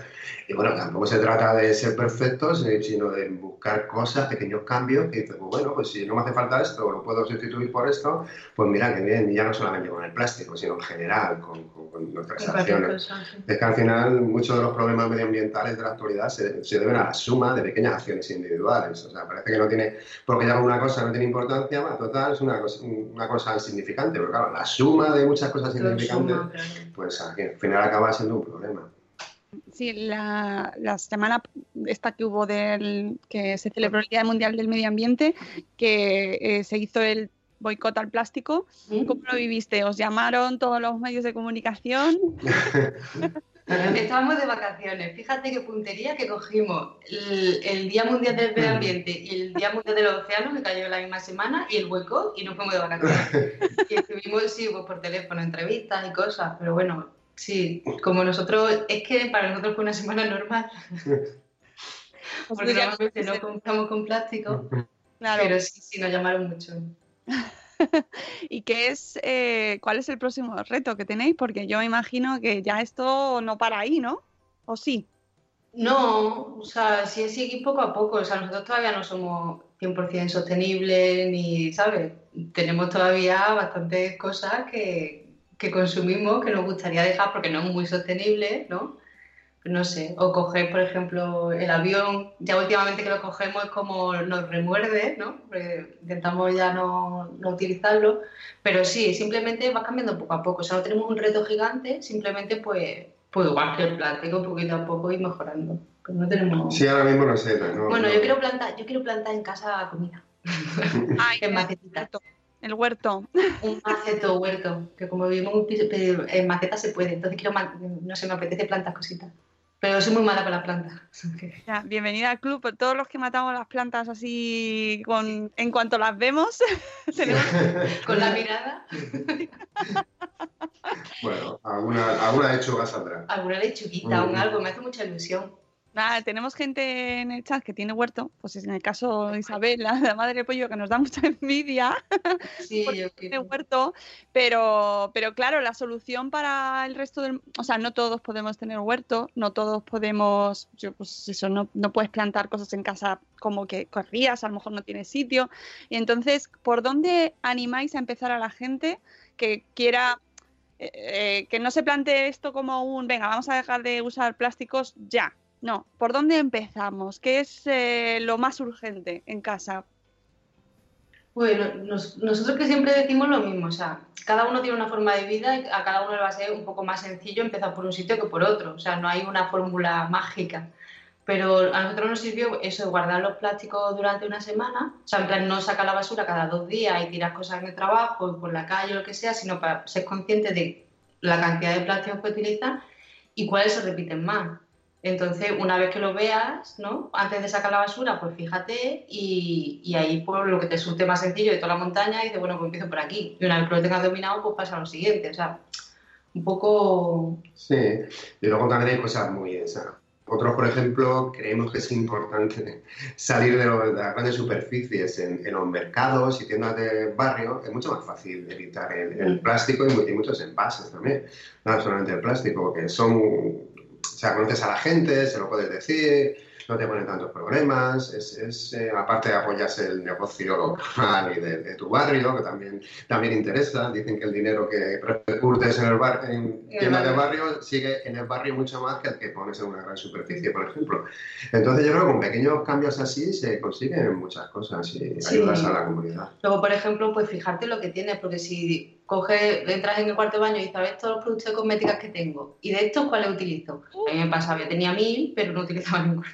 Y bueno, tampoco se trata de ser perfectos, eh, sino de buscar cosas, pequeños cambios, que dices, pues bueno, pues si no me hace falta esto, lo puedo sustituir por esto, pues mira, que bien, ya no solamente con el plástico, sino en general, con, con- con nuestras acciones. Es que al final muchos de los problemas medioambientales de la actualidad se, se deben a la suma de pequeñas acciones individuales. O sea, parece que no tiene, porque ya una cosa no tiene importancia, va, total, es una cosa, una cosa insignificante, pero claro, la suma de muchas cosas insignificantes, suma, claro. pues al final acaba siendo un problema. Sí, la, la semana esta que hubo del que se celebró el Día Mundial del Medio Ambiente, que eh, se hizo el boicot al plástico. ¿Cómo lo viviste? ¿Os llamaron todos los medios de comunicación? Estábamos de vacaciones. Fíjate qué puntería que cogimos el, el Día Mundial del Medio Ambiente y el Día Mundial de los Océanos, que cayó la misma semana, y el hueco, y nos fuimos de vacaciones. Y estuvimos, sí, pues por teléfono, entrevistas y cosas, pero bueno, sí, como nosotros, es que para nosotros fue una semana normal, porque normalmente no compramos con plástico, Claro. pero sí, sí, nos llamaron mucho. ¿Y qué es, eh, cuál es el próximo reto que tenéis? Porque yo me imagino que ya esto no para ahí, ¿no? ¿O sí? No, o sea, sí es seguir poco a poco. O sea, nosotros todavía no somos 100% sostenibles ni, ¿sabes? Tenemos todavía bastantes cosas que, que consumimos que nos gustaría dejar porque no es muy sostenible, ¿no? No sé, o coger, por ejemplo, el avión, ya últimamente que lo cogemos es como nos remuerde, ¿no? Porque intentamos ya no, no utilizarlo, pero sí, simplemente va cambiando poco a poco, o sea, no tenemos un reto gigante, simplemente pues, pues igual que el plástico, poquito a poco ir mejorando, pues no tenemos... Sí, ahora mismo no sé, no, Bueno, no- yo quiero plantar, yo quiero plantar en casa comida, Ay, en el macetita, huerto. El huerto. un maceto huerto, que como vivimos en un piso, pero en maceta se puede, entonces quiero, no sé, me apetece plantar cositas, pero soy muy mala con las plantas. Ya, bienvenida al club. Todos los que matamos las plantas así, con, en cuanto las vemos, tenemos Con la mirada, Bueno, alguna, alguna lechuga saldrá. alguna lechuguita, un Mm. algo, me hace mucha ilusión. Nada, tenemos gente en el chat que tiene huerto, pues en el caso de Isabel, la, madre de pollo, que nos da mucha envidia, Sí, Porque yo tiene huerto, pero, pero claro, la solución para el resto del, o sea, no todos podemos tener huerto, no todos podemos, yo, pues eso, no, no puedes plantar cosas en casa como que corrías, a lo mejor no tienes sitio, y entonces, ¿por dónde animáis a empezar a la gente que quiera eh, eh, que no se plantee esto como un, venga, vamos a dejar de usar plásticos ya. No, ¿por dónde empezamos? ¿Qué es eh, lo más urgente en casa? Bueno, nos- nosotros que siempre decimos lo mismo, o sea, cada uno tiene una forma de vida y a cada uno le va a ser un poco más sencillo empezar por un sitio que por otro, o sea, no hay una fórmula mágica. Pero a nosotros nos sirvió eso de guardar los plásticos durante una semana, o sea, en plan no sacar la basura cada dos días y tirar cosas en el trabajo, por la calle o lo que sea, sino para ser consciente de la cantidad de plásticos que utilizan y cuáles se repiten más. Entonces, una vez que lo veas, ¿no? Antes de sacar la basura, pues fíjate y, y ahí por lo que te resulte más sencillo de toda la montaña, y dices, bueno, pues empiezo por aquí. Y una vez que lo tengas dominado, pues pasa a lo siguiente. O sea, un poco... Sí, y luego también hay cosas muy... sea, Otros, por ejemplo, creemos que es importante salir de, de las grandes superficies en, en los mercados y tiendas de barrio. Es mucho más fácil evitar el, el plástico y, y muchos envases también. No solamente el plástico, porque son... O sea, conoces a la gente, se lo puedes decir, no te ponen tantos problemas. Es, es, eh, aparte apoyas el negocio local y de, de tu barrio, que también, también interesa. Dicen que el dinero que repercutes en el bar, en el tiendas de barrio. sigue en el barrio mucho más que el que pones en una gran superficie, por ejemplo. Entonces yo creo que con pequeños cambios así se consiguen muchas cosas y Sí. ayudas a la comunidad. Luego, por ejemplo, pues fijarte lo que tienes, porque si coges, entras en el cuarto de baño y sabes todos los productos de cosméticas que tengo, y de estos, ¿cuáles utilizo? A mí me pasaba, tenía mil, pero no utilizaba ninguno.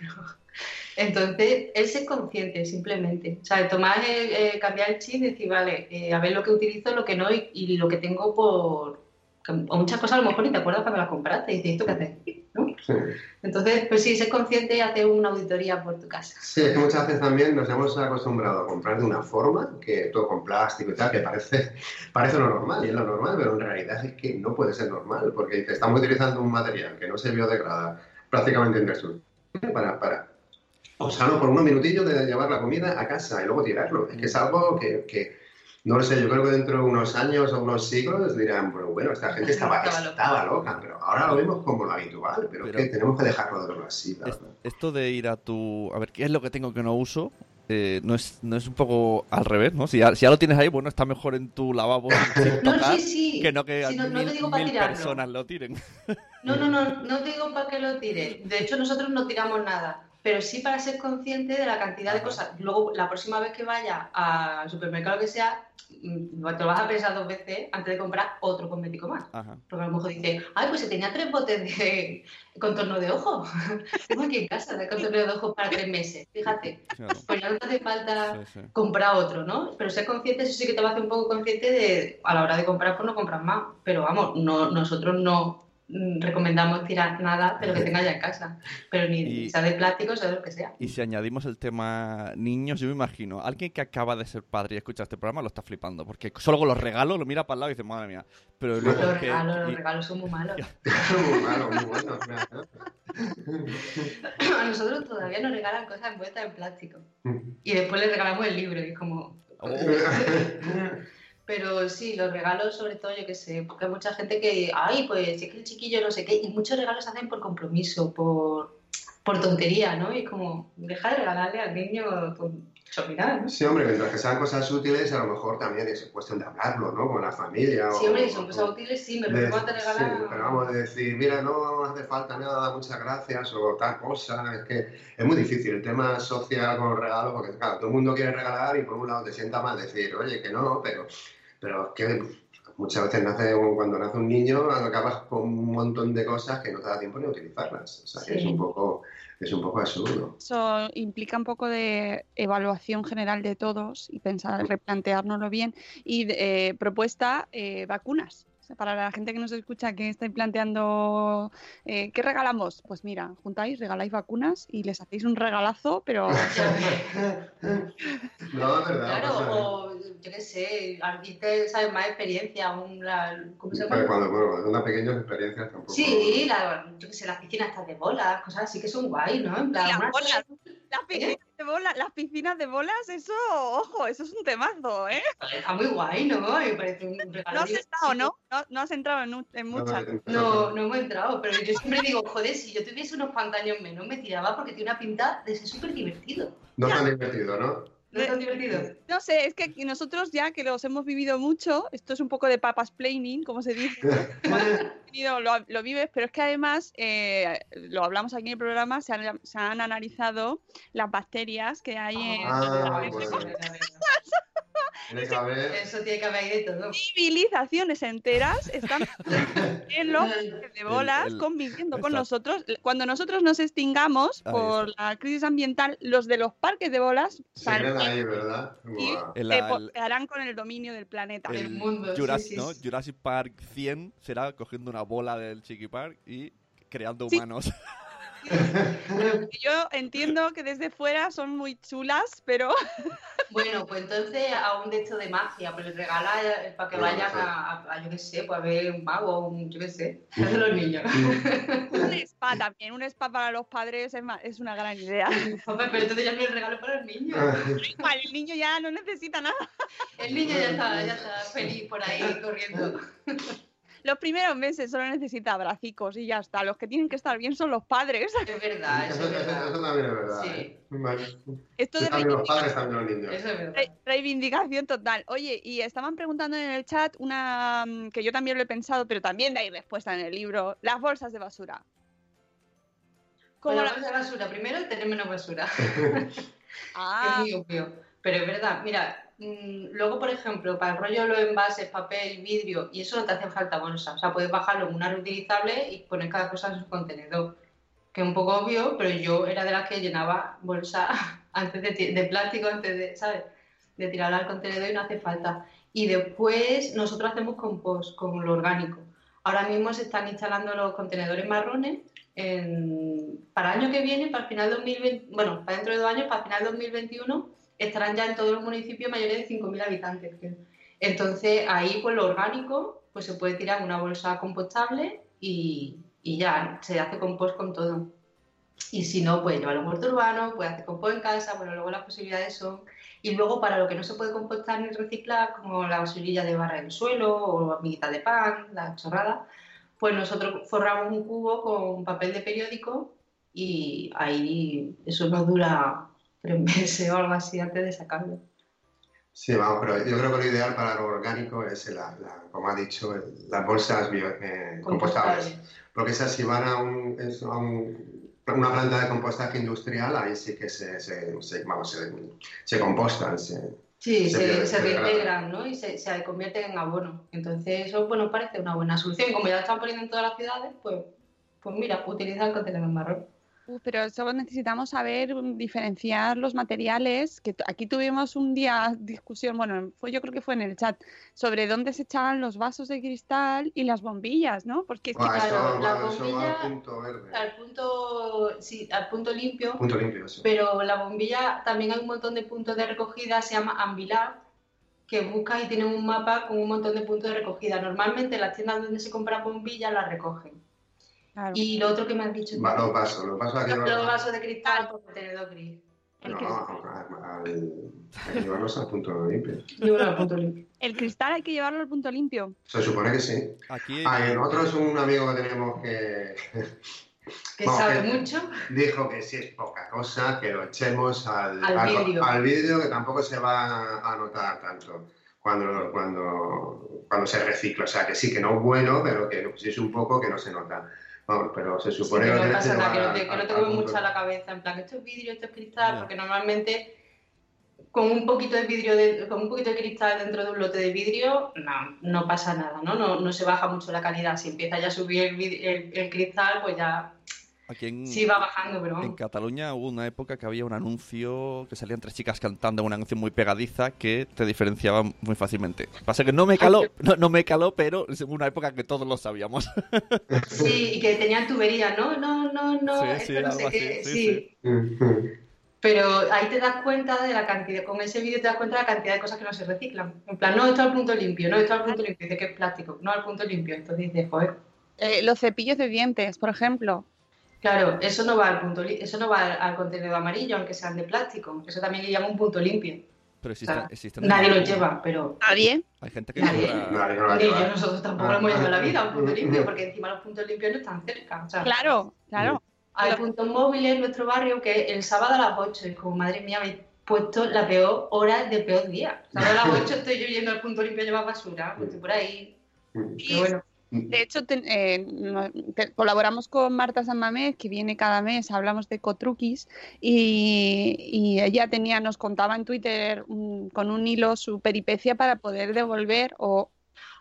Entonces, él ser consciente, simplemente. O sea, tomar, eh, cambiar el chip y decir, vale, eh, a ver lo que utilizo, lo que no, y, y lo que tengo por... O muchas cosas a lo mejor ni te acuerdas cuando las compraste, y dices, ¿esto qué haces? ¿No? Sí. Entonces, pues sí, ser consciente y hacer una auditoría por tu casa. Sí, es que muchas veces también nos hemos acostumbrado a comprar de una forma, que todo con plástico y tal, que parece, parece lo normal, y es lo normal, pero en realidad es que no puede ser normal, porque te estamos utilizando un material que no se biodegrada prácticamente indestructible para, para usarlo por unos minutillos de llevar la comida a casa y luego tirarlo. Es que es algo que, que no lo sé, yo creo que dentro de unos años o unos siglos dirán, pero bueno, esta gente estaba, Estaba loca. pero ahora lo vemos como lo habitual, pero, Pero- es que tenemos que dejarlo de verlo así. Es- verdad. esto de ir a tu... A ver, ¿qué es lo que tengo que no uso? Eh, no, es, no es un poco al revés, ¿no? Si ya, si ya lo tienes ahí, bueno, está mejor en tu lavabo sin, No, sí, sí. que no que Sí, no, no te mil, digo para mil tirarlo. personas lo tiren. No, no, no, no te digo para que lo tire. De hecho, nosotros no tiramos nada, pero sí para ser consciente de la cantidad de cosas. Luego, la próxima vez que vaya al supermercado que sea, mm, te lo vas a pensar dos veces antes de comprar otro cosmético más. Ajá. Porque a lo mejor dice, ay, pues se tenía tres botes de contorno de ojo. Tengo aquí en casa de contorno de ojo para tres meses. Fíjate, Claro. pues ya no te hace falta Sí, sí. comprar otro, ¿no? Pero ser consciente, eso sí que te va a hacer un poco consciente de, a la hora de comprar, pues no compras más. Pero vamos, no, nosotros no mm, recomendamos tirar nada de lo que tengas ya en casa. Pero ni Y- sea de plástico, sea de lo que sea. Y si añadimos el tema niños, yo me imagino, alguien que acaba de ser padre y escucha este programa lo está flipando, porque solo con los regalos lo mira para el lado y dice, madre mía. Pero luego Los que- regalos, los regalos son muy malos. muy malo, muy bueno. claro. A nosotros todavía nos regalan cosas envueltas en plástico. Y después les regalamos el libro y es como... Oh, Pero sí, los regalos, sobre todo, yo qué sé, porque hay mucha gente que, ay, pues es que el chiquillo no sé qué, y muchos regalos se hacen por compromiso, por, por tontería, ¿no? Y es como, deja de regalarle al niño con chorrinadas, ¿no? Sí, hombre, mientras que sean cosas útiles, a lo mejor también es cuestión de hablarlo, ¿no? Con la familia. Sí, o- hombre, y son cosas útiles, sí, me lo cuando te sí, regalan. pero vamos a decir, mira, no hace falta nada, muchas gracias, o tal cosa. Es que es muy difícil el tema social con los regalos, porque claro, todo el mundo quiere regalar y por un lado te sienta mal decir, oye, que no, pero, pero es que muchas veces nace, cuando nace un niño acabas con un montón de cosas que no te da tiempo ni a utilizarlas. O sea, que es un poco, es un poco absurdo. Eso implica un poco de evaluación general de todos y pensar, replanteárnoslo bien. Y eh, propuesta, eh, vacunas. Para la gente que nos escucha que estáis planteando eh, ¿qué regalamos? Pues mira, juntáis, regaláis vacunas y les hacéis un regalazo, pero No, es verdad. Claro, o o yo qué sé, alguien te sabe más experiencia, un, la- ¿cómo se llama? cuando, bueno, cuando son pequeñas experiencias tampoco. Sí, la, yo qué sé, las piscinas estas de bolas, cosas así que son guay, ¿no? En plan, Las bolas. las piscinas de bolas, las piscinas de bolas, eso, ojo, eso es un temazo, ¿eh? Está muy guay, ¿no? Me parece un regalo. No has estado, ¿no? No, no has entrado en, en muchas. No, no hemos entrado, pero yo siempre digo, joder, si yo tuviese unos pantalones menos, me tiraba porque tiene una pinta de ser súper divertido. No tan divertido, ¿no? ¿No? No sé, es que nosotros ya que los hemos vivido mucho, esto es un poco de papas planning, como se dice, lo, lo vives, pero es que además, eh, lo hablamos aquí en el programa, se han, se han analizado las bacterias que hay en Ah, bueno. Tiene que haber. Eso tiene que haber ahí de todo. civilizaciones enteras están en los parques de bolas el- conviviendo con nosotros. Cuando nosotros nos extingamos Ahí por la crisis ambiental, los de los parques de bolas Se ahí, ¿verdad? y. El- se harán con el dominio del planeta. El mundo, sí, Jurassic, sí, ¿no? sí. Jurassic Park 100 será cogiendo una bola del Chiqui Park y creando Sí. humanos. Yo entiendo que desde fuera son muy chulas, pero Bueno, pues entonces a un de estos de magia, pues les regala para que Bueno, vayan a, a- a, yo qué sé, pues a ver un mago, un, yo qué sé, de los niños. un spa también, un spa para los padres es, una gran idea. Hombre, pero entonces ya no es regalo para los niños. Igual, el niño ya no necesita nada. El niño ya está, ya está feliz por ahí corriendo. Los primeros meses solo necesita abracicos y ya está. Los que tienen que estar bien son los padres. Es verdad, eso Eso, es eso- verdad. eso también es verdad. Sí. ¿eh? Esto de También los reivindicación- padres, también los niños. Eso es verdad. Re- Reivindicación total. Oye, y estaban preguntando en el chat una mm, que yo también lo he pensado, pero también hay respuesta en el libro. Las bolsas de basura. Con ¿Cómo la bolsa de basura, primero tener menos basura. Ah, Es muy obvio. Pero es verdad, mira, luego, por ejemplo, para el rollo los envases, papel, vidrio, y eso no te hace falta bolsa. O sea, puedes bajarlo en una reutilizable y poner cada cosa en su contenedor. Que es un poco obvio, pero yo era de las que llenaba bolsa antes de, de plástico, antes de, ¿sabes? De tirarla al contenedor y no hace falta. Y después nosotros hacemos compost con lo orgánico. ahora mismo se están instalando los contenedores marrones para el año que viene, para el final 2020, bueno, para dentro de dos años, para el final 2021, estarán ya en todos los municipios mayores de 5.000 habitantes. Entonces, ahí, pues lo orgánico, pues se puede tirar en una bolsa compostable y, y ya se hace compost con todo. Y si no, pues llevarlo a un urbano, puede hacer compost en casa, bueno, luego las posibilidades son... Y luego para lo que no se puede compostar ni reciclar, como la basurilla de barra del suelo o amiguitas de pan, la chorrada, pues nosotros forramos un cubo con papel de periódico y ahí eso nos dura tres meses o algo así antes de sacarlo. Sí, vamos, pero yo creo que lo ideal para lo orgánico es, la, la- como ha dicho, el- las bolsas bio- eh, compostables. Porque esas si van a, un, a un- una planta de compostaje industrial, ahí sí que se, se, se- vamos, se, se compostan. se- Sí, Se se, reintegran ¿no? y se, se convierten en abono. Entonces eso bueno, parece una buena solución. Como ya lo están poniendo en todas las ciudades, pues, pues mira, utiliza el contenedor marrón. Uh, pero solo necesitamos saber mm, diferenciar los materiales, que aquí tuvimos un día discusión, bueno, fue, yo creo que fue en el chat, sobre dónde se echaban los vasos de cristal y las bombillas, ¿no? Porque es que eso, claro, la eso bombilla- al punto verde. Al punto, sí, al punto limpio, Punto limpio, eso. pero la bombilla también hay un montón de puntos de recogida, se llama Ambilab, que buscas y tienen un mapa con un montón de puntos de recogida. Normalmente las tiendas donde se compran bombillas las recogen. Claro. Y lo otro que me has dicho, Va, los vasos, los vasos los, los vasos de cristal por contenedor gris. El no, al- hay que llevarlos al punto limpio. Bueno, al punto limpio. El cristal hay que llevarlo al punto limpio. Se supone que sí. Aquí, Ah, y nosotros un amigo que tenemos que Que sabe que- mucho. dijo que si es poca cosa, que lo echemos al, Al al- vidrio. al vidrio, que tampoco se va a notar tanto cuando, cuando, cuando se recicla. O sea, que sí, que no es bueno, pero que si es un poco, que no se nota. Vamos, pero se supone que no pasa nada, que no te, que no te punto- mucho a la cabeza, en plan, esto es vidrio, esto es cristal, porque normalmente con un poquito de vidrio, de- con un poquito de cristal dentro de un lote de vidrio, no, no pasa nada, ¿no? No, no se baja mucho la calidad. Si empieza ya a subir el, vid- el- el cristal, pues ya aquí en, sí va bajando, pero en. Cataluña hubo una época que había un anuncio que salían tres chicas cantando una canción muy pegadiza que te diferenciaba muy fácilmente. Pasa que no me caló, no, no me caló, pero es una época que todos lo sabíamos. Sí, y que tenían tubería, ¿no? No, no, no, Sí, esto sí, no algo sé así, qué. sí, sí. Pero ahí te das cuenta de la cantidad, con ese vídeo te das cuenta de la cantidad de cosas que no se reciclan. En plan, no, esto al punto limpio, no, esto al punto limpio, dice que es plástico, no al punto limpio. Entonces dices, joder, Eh, los cepillos de dientes, por ejemplo. Claro, eso no va al punto eso no va al, al contenedor amarillo, aunque sean de plástico. Eso también le llama un punto limpio. Pero O sea, existen, existen nadie lo lleva, pero Nadie. Hay gente que Nadie. compra- Nadie no ni lleva. yo nosotros tampoco lo hemos llevado la vida a un punto mm, limpio, mm. porque encima los puntos limpios no están cerca. O sea, Claro, claro. Hay Pero- puntos móviles en nuestro barrio que el sábado a las 8 es como, madre mía, habéis puesto la peor hora de peor día. Sábado a las 8 estoy yo yendo al punto limpio a llevar basura, pues estoy por ahí. Pero bueno, De hecho, te- eh, te- colaboramos con Marta San Mamés, que viene cada mes, hablamos de cotruquis, y, y ella tenía, nos contaba en Twitter mm, con un hilo su peripecia para poder devolver o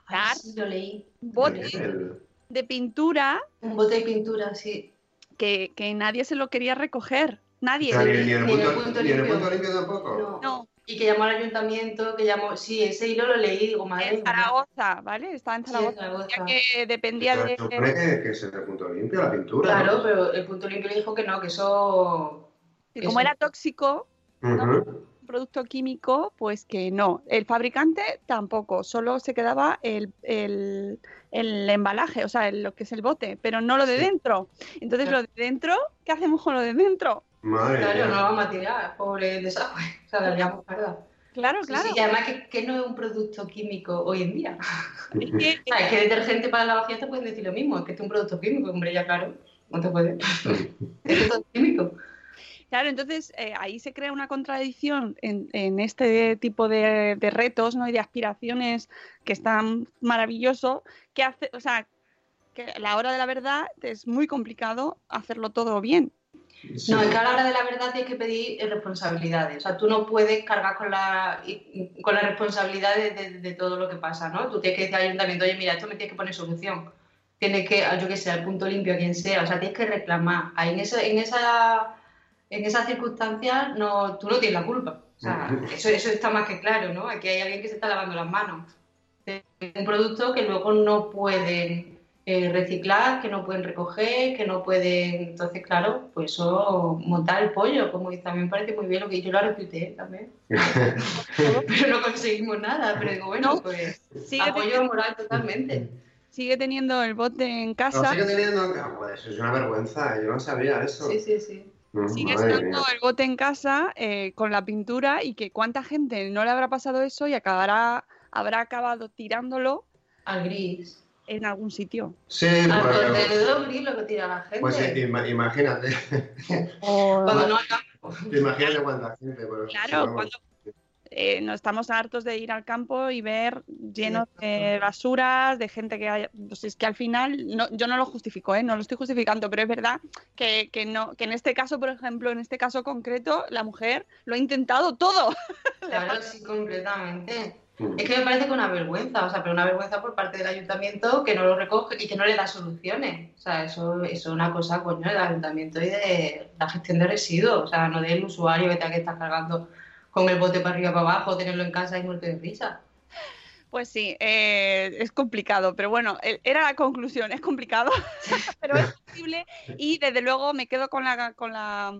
ay, dar sí, lo leí. botes El- de pintura Un bote de pintura, sí. que, que nadie se lo quería recoger. Nadie. Ni, el punto, limpio. punto limpio tampoco. No. No, Y que llamó al ayuntamiento, que llamó, sí, ese hilo lo leí, digo, madre en. Zaragoza, ¿vale? Estaba en Sí, en Zaragoza. Ya que dependía de... se que, el punto limpio, la pintura. Claro, ¿no? pero el punto limpio le dijo que no, que eso... que como era tóxico, Ujú. un producto químico, pues que no. El fabricante tampoco, solo se quedaba el, el, el embalaje, o sea, el- lo que es el bote, pero no lo de Sí. dentro. Entonces, Claro. lo de dentro, ¿qué hacemos con lo de dentro? Madre Claro, mía. no lo vamos a tirar, pobre desagüe. O sea, la parda. Claro, Sí, claro. sí, y además que, que no es un producto químico hoy en día. Es que- Ah, es que detergente para la lavación te pueden decir lo mismo, es que es un producto químico, hombre, ya claro, no te puede. es todo químico. Claro, entonces eh, ahí se crea una contradicción en, en este tipo de, de retos ¿no? y de aspiraciones que están maravilloso, que hace, o sea, que a la hora de la verdad es muy complicado hacerlo todo bien. Sí. No, es que a la hora de la verdad tienes que pedir responsabilidades. O sea, tú no puedes cargar con la, con la responsabilidad de, de- de todo lo que pasa, ¿no? Tú tienes que decir al ayuntamiento, oye, mira, esto me tienes que poner solución. Tienes que, yo que sé, al punto limpio, a quien sea. O sea, tienes que reclamar. Ahí en, esa en, esa, en esas circunstancias no, tú no tienes la culpa. O sea, eso, eso está más que claro, ¿no? Aquí hay alguien que se está lavando las manos de un producto que luego no pueden eh, reciclar, que no pueden recoger, que no pueden. Entonces, claro, pues eso, montar el pollo, como dice, también parece muy bien lo que yo lo retuiteé también. pero no conseguimos nada, pero digo, bueno, No, pues sigue apoyo teniendo- moral totalmente. Sigue teniendo el bote en No, casa. sigue teniendo... ah, Pues eso es una vergüenza, yo no sabía eso. Sí, sí, sí. Mm, Sigue madre estando mía. el bote en casa eh, con la pintura y que cuánta gente no le habrá pasado eso y acabará, habrá acabado tirándolo Al gris. En algún sitio. Sí, Al pues, contenedor gris lo que tira la gente. pues ima- imagínate, Cuando no acaba. imagínate cuánta gente. Pero, Claro, cuando eh, no estamos hartos de ir al campo y ver llenos de basuras, de gente que haya, pues es que al final no, yo no lo justifico, ¿eh? no lo estoy justificando, pero es verdad que, que no, que en este caso, por ejemplo, en este caso concreto, la mujer lo ha intentado todo. Claro, sí, completamente. Mm. Es que me parece que una vergüenza, o sea, pero una vergüenza por parte del ayuntamiento que no lo recoge y que no le da soluciones. O sea, eso, eso es una cosa, coño, del ayuntamiento y de la gestión de residuos, o sea, no del usuario que tenga que estar cargando con el bote para arriba para abajo, tenerlo en casa y muerto de risa. Pues sí, eh, es complicado, pero bueno, e- era la conclusión, es complicado, pero es posible y desde luego me quedo con la, con la,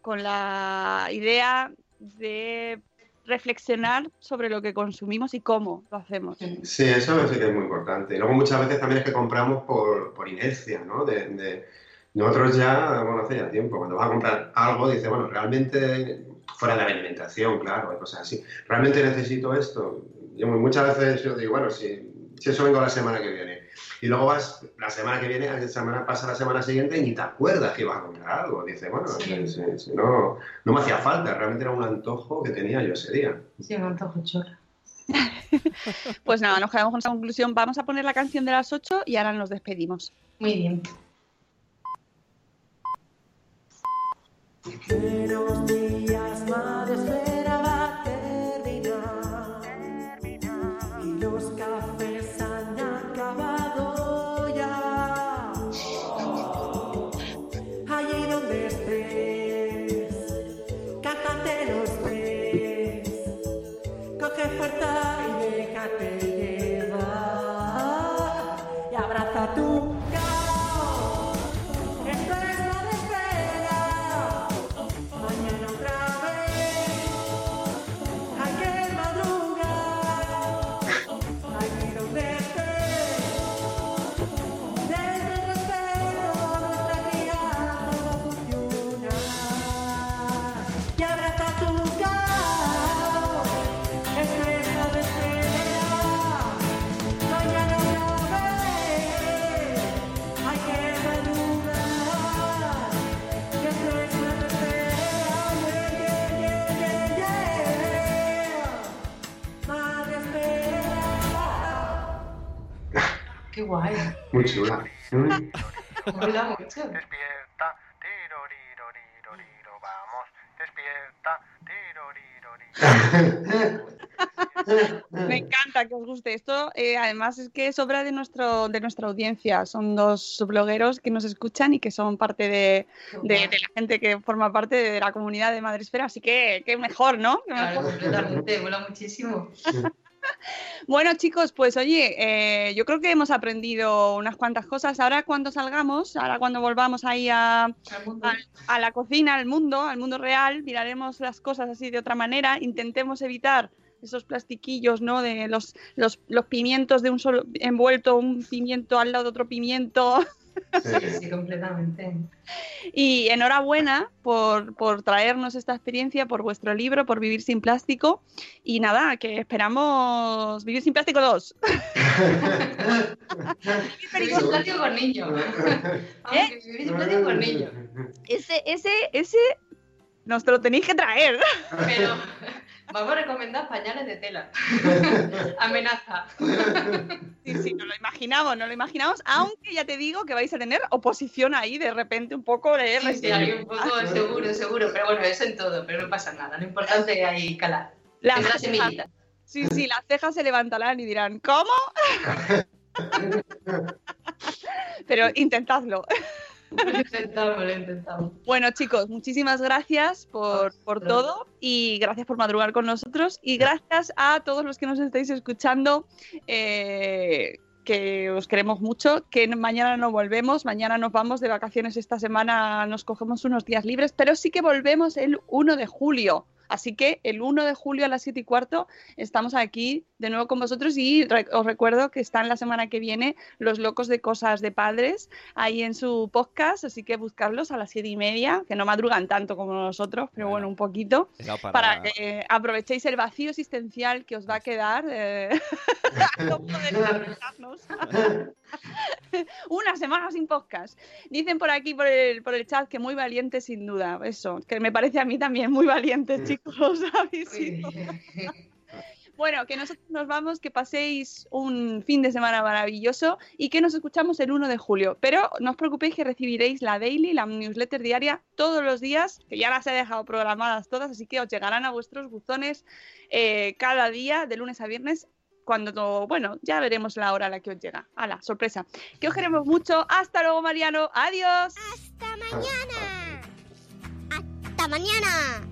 con la idea de reflexionar sobre lo que consumimos y cómo lo hacemos. Sí, eso sí que es muy importante. Y luego muchas veces también es que compramos por, por inercia, ¿no? De, de- nosotros ya, bueno, hace ya tiempo, cuando vas a comprar algo, dices, bueno, realmente, fuera de la alimentación, claro, hay cosas así, ¿realmente necesito esto? Yo muchas veces yo digo, bueno, si, si eso vengo la semana que viene. Y luego vas la semana que viene, la semana pasa la semana siguiente y ni te acuerdas que ibas a comprar algo. Dices, bueno, Sí. sí, sí, no, no me hacía falta, realmente era un antojo que tenía yo ese día. Sí, me antojo chorra. Pues nada, nos quedamos con esa conclusión. Vamos a poner la canción de las 8 y ahora nos despedimos. Muy bien. Buenos días, madre guay. Muy chula. Mola mucho. Despierta, vamos, despierta, tiroriroriroriro. Me encanta que os guste esto. eh, además es que es obra de nuestro de nuestra audiencia. Son dos blogueros que nos escuchan y que son parte de, de- de la gente que forma parte de la comunidad de Madresfera. Así que qué mejor, ¿no? Qué Claro, mejor. completamente, mola muchísimo. Bueno, chicos, pues oye, eh, yo creo que hemos aprendido unas cuantas cosas. Ahora cuando salgamos, ahora cuando volvamos ahí a, a la cocina, al mundo, al mundo real, miraremos las cosas así de otra manera, intentemos evitar esos plastiquillos, ¿no? De los, los, los pimientos de un solo envuelto, un pimiento al lado de otro pimiento. Sí. Sí, completamente. Y enhorabuena por, por traernos esta experiencia, por vuestro libro, por Vivir sin Plástico. Y nada, que esperamos Vivir sin Plástico 2. Vivir sin plástico con niños. Que vivir sin plástico con niños. Ese, ese, ese nos lo tenéis que traer. Pero vamos a recomendar pañales de tela. Amenaza. Sí, sí, nos lo imaginamos, nos lo imaginamos, aunque ya te digo que vais a tener oposición ahí de repente un poco de Sí, sí, hay un poco seguro, seguro. Pero bueno, eso en todo, pero no pasa nada. Lo importante es ahí calar. Las Es la cejas- semillita. Sí, sí, las cejas se levantarán y dirán, ¿cómo? Pero intentadlo. Lo intentamos, lo intentamos. Bueno, chicos, muchísimas gracias por, por todo y gracias por madrugar con nosotros y gracias a todos los que nos estáis escuchando. Eh, que os queremos mucho, que mañana no volvemos, mañana nos vamos de vacaciones esta semana, nos cogemos unos días libres, pero sí que volvemos el 1 de julio. Así que el 1 de julio a las 7 y cuarto estamos aquí de nuevo con vosotros y re- os recuerdo que están la semana que viene Los Locos de Cosas de Padres ahí en su podcast, así que buscarlos a las 7 y media, que no madrugan tanto como nosotros, pero bueno, un poquito, para- para que eh, aprovechéis el vacío existencial que os va a quedar eh, no. Una semana sin podcast. Dicen por aquí, por el, por el chat, que muy valiente sin duda. Eso, que me parece a mí también muy valiente, chicos. Bueno, que nosotros nos vamos, que paséis un fin de semana maravilloso y que nos escuchamos el 1 de julio. Pero no os preocupéis que recibiréis la daily, la newsletter diaria, todos los días, que ya las he dejado programadas todas, así que os llegarán a vuestros buzones eh, cada día, de lunes a viernes, cuando, bueno, ya veremos la hora a la que os llega. ¡Hala, sorpresa! Que os queremos mucho. Hasta luego, Mariano. Adiós. Hasta mañana. Hasta mañana.